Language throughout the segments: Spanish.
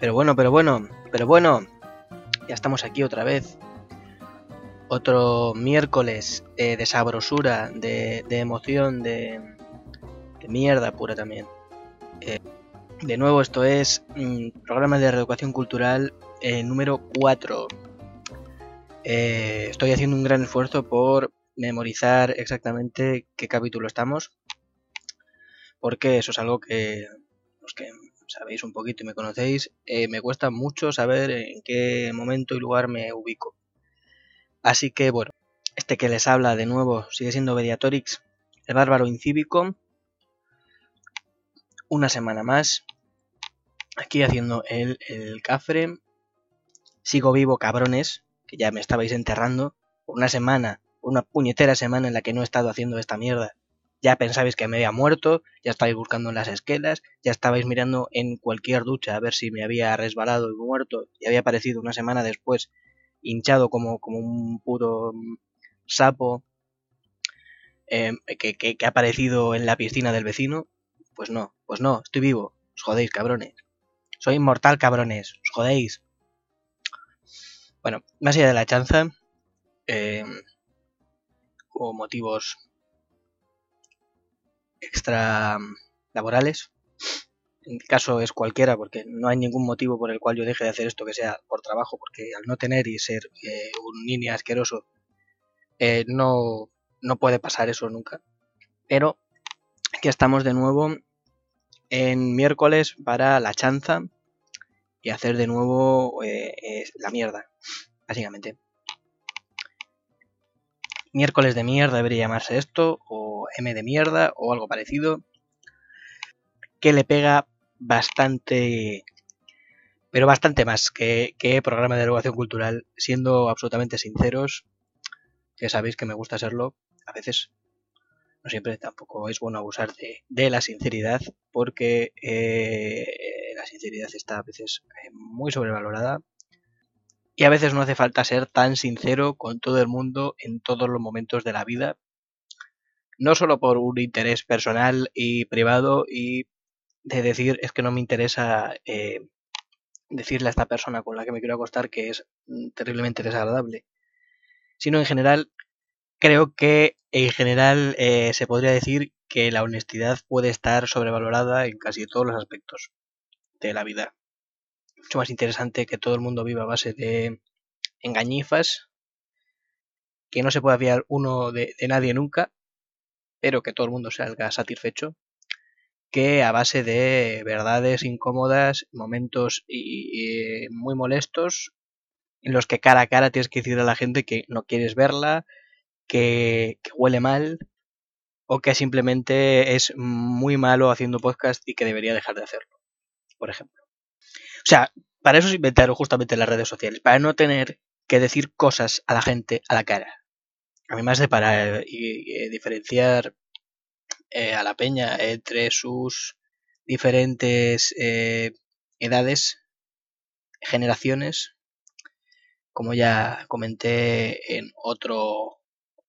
Pero bueno, pero bueno, pero bueno, ya estamos aquí otra vez. Otro miércoles eh, de sabrosura, de, emoción, de, mierda pura también. Eh, de nuevo, esto es mm, programa de reeducación cultural eh, número 4. estoy haciendo un gran esfuerzo por memorizar exactamente qué capítulo estamos, porque eso es algo que los que sabéis un poquito y me conocéis, eh, me cuesta mucho saber en qué momento y lugar me ubico. Así que bueno, este que les habla de nuevo sigue siendo Mediatorix, el bárbaro incívico. Una semana más, aquí haciendo el, el cafre. Sigo vivo, cabrones, que ya me estabais enterrando. Una semana, una puñetera semana en la que no he estado haciendo esta mierda ya pensabais que me había muerto, ya estabais buscando en las esquelas, ya estabais mirando en cualquier ducha a ver si me había resbalado y muerto, y había aparecido una semana después hinchado como, como un puro mm, sapo em, que, que, ha aparecido en la piscina del vecino. Pues no, pues no, estoy vivo, os jodéis, cabrones. Soy inmortal, cabrones, os jodéis. Bueno, más allá de la chanza, eh, hubo motivos extra laborales. En mi caso es cualquiera, porque no hay ningún motivo por el cual yo deje de hacer esto que sea por trabajo, porque al no tener y ser eh, un niño asqueroso, eh, no, no puede pasar eso nunca. Pero aquí estamos de nuevo en miércoles para la chanza y hacer de nuevo eh, la mierda, básicamente miércoles de mierda debería llamarse esto, o M de mierda, o algo parecido, que le pega bastante, pero bastante más que, programa de educación cultural, siendo absolutamente sinceros, que sabéis que me gusta serlo, a veces, no siempre, tampoco es bueno abusar de, la sinceridad, porque eh, la sinceridad está a veces eh, muy sobrevalorada y a veces no hace falta ser tan sincero con todo el mundo en todos los momentos de la vida. No solo por un interés personal y privado y de decir es que no me interesa eh, decirle a esta persona con la que me quiero acostar que es mm, terriblemente desagradable, sino en general creo que en general eh, se podría decir que la honestidad puede estar sobrevalorada en casi todos los aspectos de la vida mucho más interesante que todo el mundo viva a base de engañifas, que no se pueda fiar uno de, nadie nunca, pero que todo el mundo salga satisfecho, que a base de verdades incómodas, momentos y, muy molestos, en los que cara a cara tienes que decir a la gente que no quieres verla, que, que huele mal, o que simplemente es muy malo haciendo podcast y que debería dejar de hacerlo, por ejemplo. O sea, para eso se inventaron justamente las redes sociales, para no tener que decir cosas a la gente a la cara. Además de para diferenciar eh, a la peña entre sus diferentes eh, edades, generaciones, como ya comenté en otro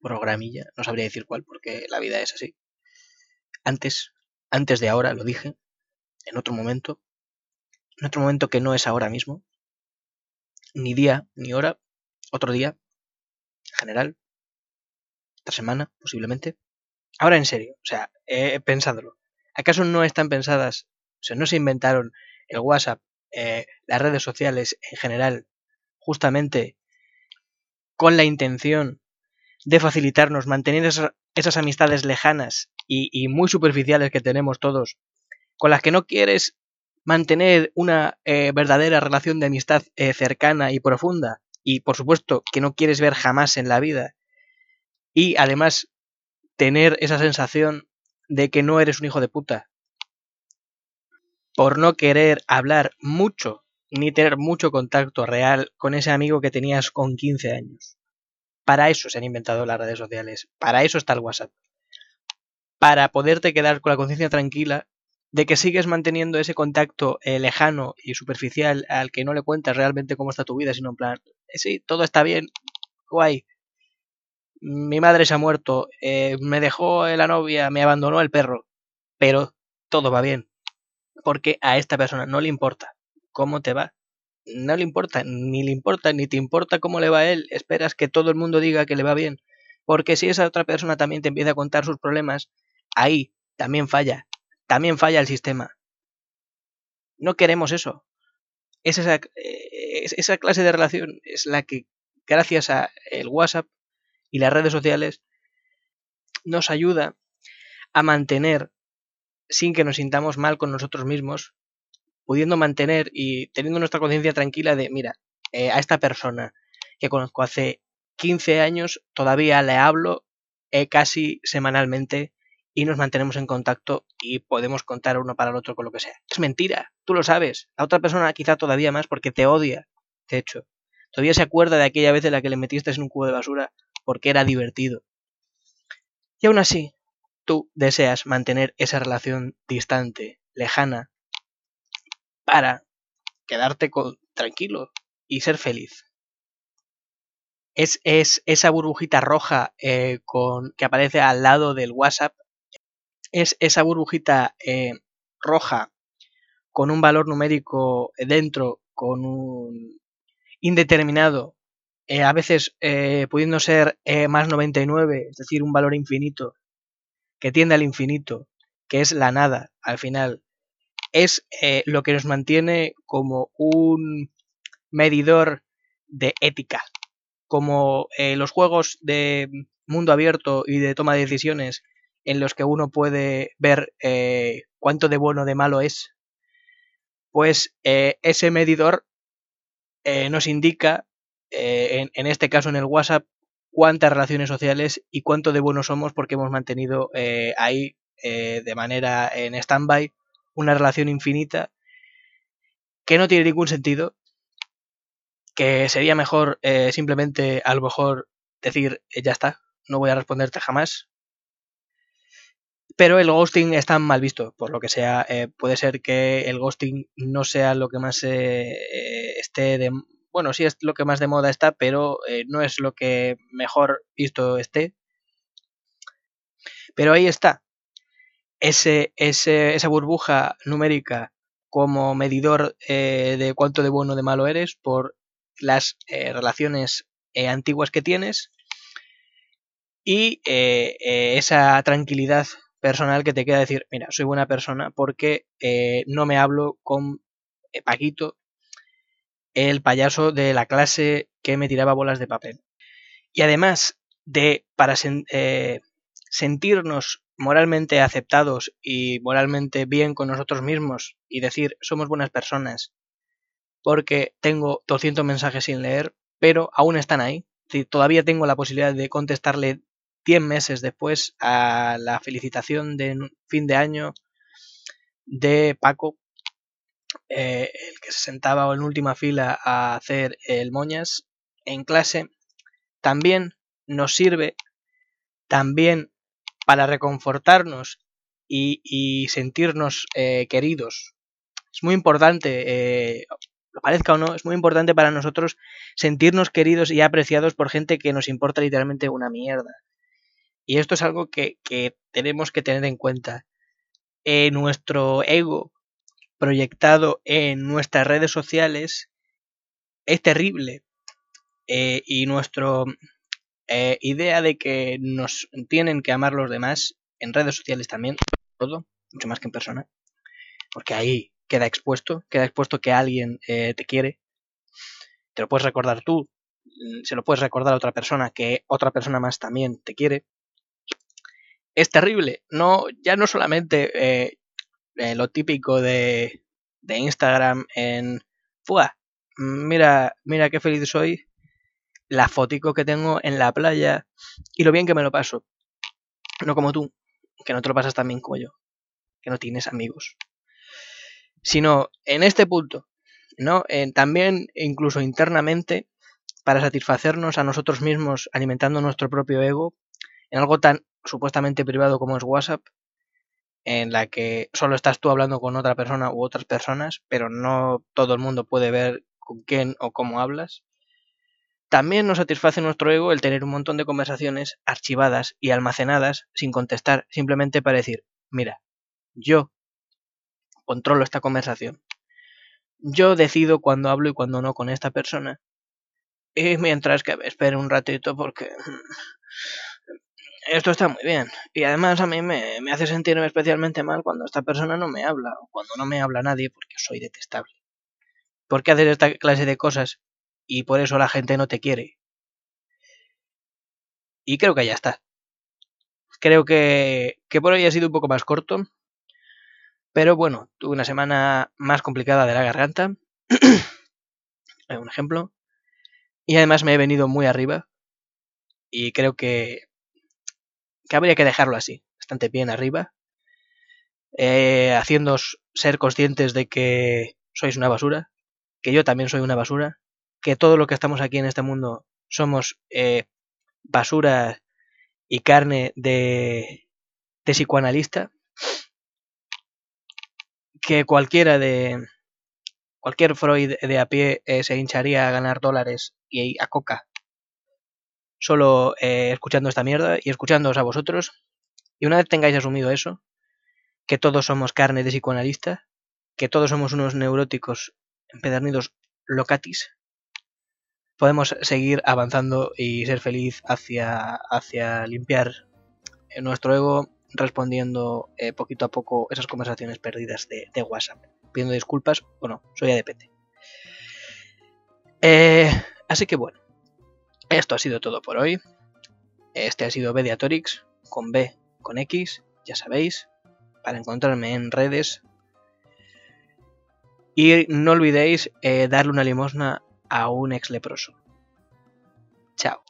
programilla, no sabría decir cuál porque la vida es así. Antes, antes de ahora, lo dije, en otro momento, en otro momento que no es ahora mismo, ni día, ni hora, otro día, general, esta semana, posiblemente. Ahora en serio, o sea, eh, ¿acaso no están pensadas, o sea, no se inventaron el WhatsApp, eh, las redes sociales en general, justamente con la intención de facilitarnos mantener esas, amistades lejanas y, muy superficiales que tenemos todos, con las que no quieres mantener una eh, verdadera relación de amistad eh, cercana y profunda y por supuesto que no quieres ver jamás en la vida y además tener esa sensación de que no eres un hijo de puta por no querer hablar mucho ni tener mucho contacto real con ese amigo que tenías con 15 años. Para eso se han inventado las redes sociales, para eso está el WhatsApp. Para poderte quedar con la conciencia tranquila de que sigues manteniendo ese contacto eh, lejano y superficial al que no le cuentas realmente cómo está tu vida, sino en plan, eh, sí, todo está bien, guay. Mi madre se ha muerto, eh, me dejó la novia, me abandonó el perro, pero todo va bien, porque a esta persona no le importa cómo te va. No le importa, ni le importa, ni te importa cómo le va a él. Esperas que todo el mundo diga que le va bien. Porque si esa otra persona también te empieza a contar sus problemas, ahí también falla. También falla el sistema. No queremos eso. Es esa, eh, esa clase de relación es la que, gracias a el WhatsApp y las redes sociales, nos ayuda a mantener, sin que nos sintamos mal con nosotros mismos, pudiendo mantener y teniendo nuestra conciencia tranquila de, mira, eh, a esta persona que conozco hace 15 años, todavía le hablo eh, casi semanalmente y nos mantenemos en contacto y podemos contar uno para el otro con lo que sea. Es mentira, tú lo sabes. La otra persona quizá todavía más porque te odia, de hecho. Todavía se acuerda de aquella vez en la que le metiste en un cubo de basura porque era divertido. Y aún así, tú deseas mantener esa relación distante, lejana, para quedarte tranquilo y ser feliz. Es, es esa burbujita roja eh, con, que aparece al lado del WhatsApp, es esa burbujita eh, roja con un valor numérico dentro, con un indeterminado, eh, a veces pudiendo ser más 99, es decir, un valor infinito, que tiende al infinito, que es la nada al final, es eh, lo que nos mantiene como un medidor de ética. Como eh, los juegos de mundo abierto y de toma de decisiones en los que uno puede ver eh, cuánto de bueno o de malo es, pues ese medidor nos indica, en, en, este caso en el WhatsApp, cuántas relaciones sociales y cuánto de buenos somos porque hemos mantenido ahí de manera en stand-by una relación infinita que no tiene ningún sentido, que sería mejor eh, simplemente a lo mejor decir eh, ya está, no voy a responderte jamás. Pero el ghosting está mal visto, por lo que sea, eh, puede ser que el ghosting no sea lo que más esté de... Bueno, sí es lo que más de moda está, pero no es lo que mejor visto esté. Pero ahí está, ese, esa burbuja numérica como medidor eh, de cuánto de bueno o de malo eres por las eh, relaciones eh, antiguas que tienes y esa tranquilidad personal que te queda decir, mira, soy buena persona porque no me hablo con Paquito, el payaso de la clase que me tiraba bolas de papel. Y además de, para sentirnos moralmente aceptados y moralmente bien con nosotros mismos y decir somos buenas personas porque tengo 200 mensajes sin leer, pero aún están ahí. Todavía tengo la posibilidad de contestarle 10 meses después a la felicitación de fin de año de Paco, eh, el que se sentaba en última fila a hacer el moñas en clase, también nos sirve, también para reconfortarnos y, sentirnos eh, queridos. Es muy importante, eh, lo parezca o no, es muy importante para nosotros sentirnos queridos y apreciados por gente que nos importa literalmente una mierda. Y esto es algo que, tenemos que tener en cuenta. Eh, nuestro ego proyectado en nuestras redes sociales es terrible. y nuestro eh, idea de que nos tienen que amar los demás, en redes sociales también, todo, mucho más que en persona, porque ahí queda expuesto, queda expuesto que alguien eh, te quiere, te lo puedes recordar tú, se lo puedes recordar a otra persona, que otra persona más también te quiere. Es terrible, no, ya no solamente eh, lo típico de, de Instagram en, ¡fua! Mira, mira qué feliz soy, la fotico que tengo en la playa y lo bien que me lo paso. No como tú, que no te lo pasas tan bien como yo, que no tienes amigos. Sino en este punto, ¿no? también incluso internamente, para satisfacernos a nosotros mismos alimentando nuestro propio ego, en algo tan supuestamente privado como es WhatsApp, en la que solo estás tú hablando con otra persona u otras personas, pero no todo el mundo puede ver con quién o cómo hablas. También nos satisface nuestro ego el tener un montón de conversaciones archivadas y almacenadas sin contestar, simplemente para decir, mira, yo controlo esta conversación. yo decido cuando hablo y cuando no con esta persona. Y mientras que me espero un ratito porque esto está muy bien. Y además a mí me, me, hace sentirme especialmente mal cuando esta persona no me habla o cuando no me habla nadie porque soy detestable. ¿Por qué haces esta clase de cosas? Y por eso la gente no te quiere. Y creo que ya está. Creo que, que por hoy ha sido un poco más corto. Pero bueno, tuve una semana más complicada de la garganta. un ejemplo. Y además me he venido muy arriba. Y creo que, que habría que dejarlo así, bastante bien arriba. Eh, haciéndoos ser conscientes de que sois una basura, que yo también soy una basura, que todo lo que estamos aquí en este mundo somos eh, basura y carne de, de psicoanalista, que cualquiera de cualquier Freud de a pie eh, se hincharía a ganar dólares y a coca solo eh, escuchando esta mierda y escuchándoos a vosotros. Y una vez tengáis asumido eso, que todos somos carne de psicoanalista, que todos somos unos neuróticos empedernidos locatis, podemos seguir avanzando y ser feliz hacia, hacia limpiar nuestro ego respondiendo eh, poquito a poco esas conversaciones perdidas de, WhatsApp. Pidiendo disculpas o no, soy depende. Eh, así que bueno, esto ha sido todo por hoy. Este ha sido Bediatorix con B, con X, ya sabéis, para encontrarme en redes. Y no olvidéis eh, darle una limosna a un ex leproso. Chao.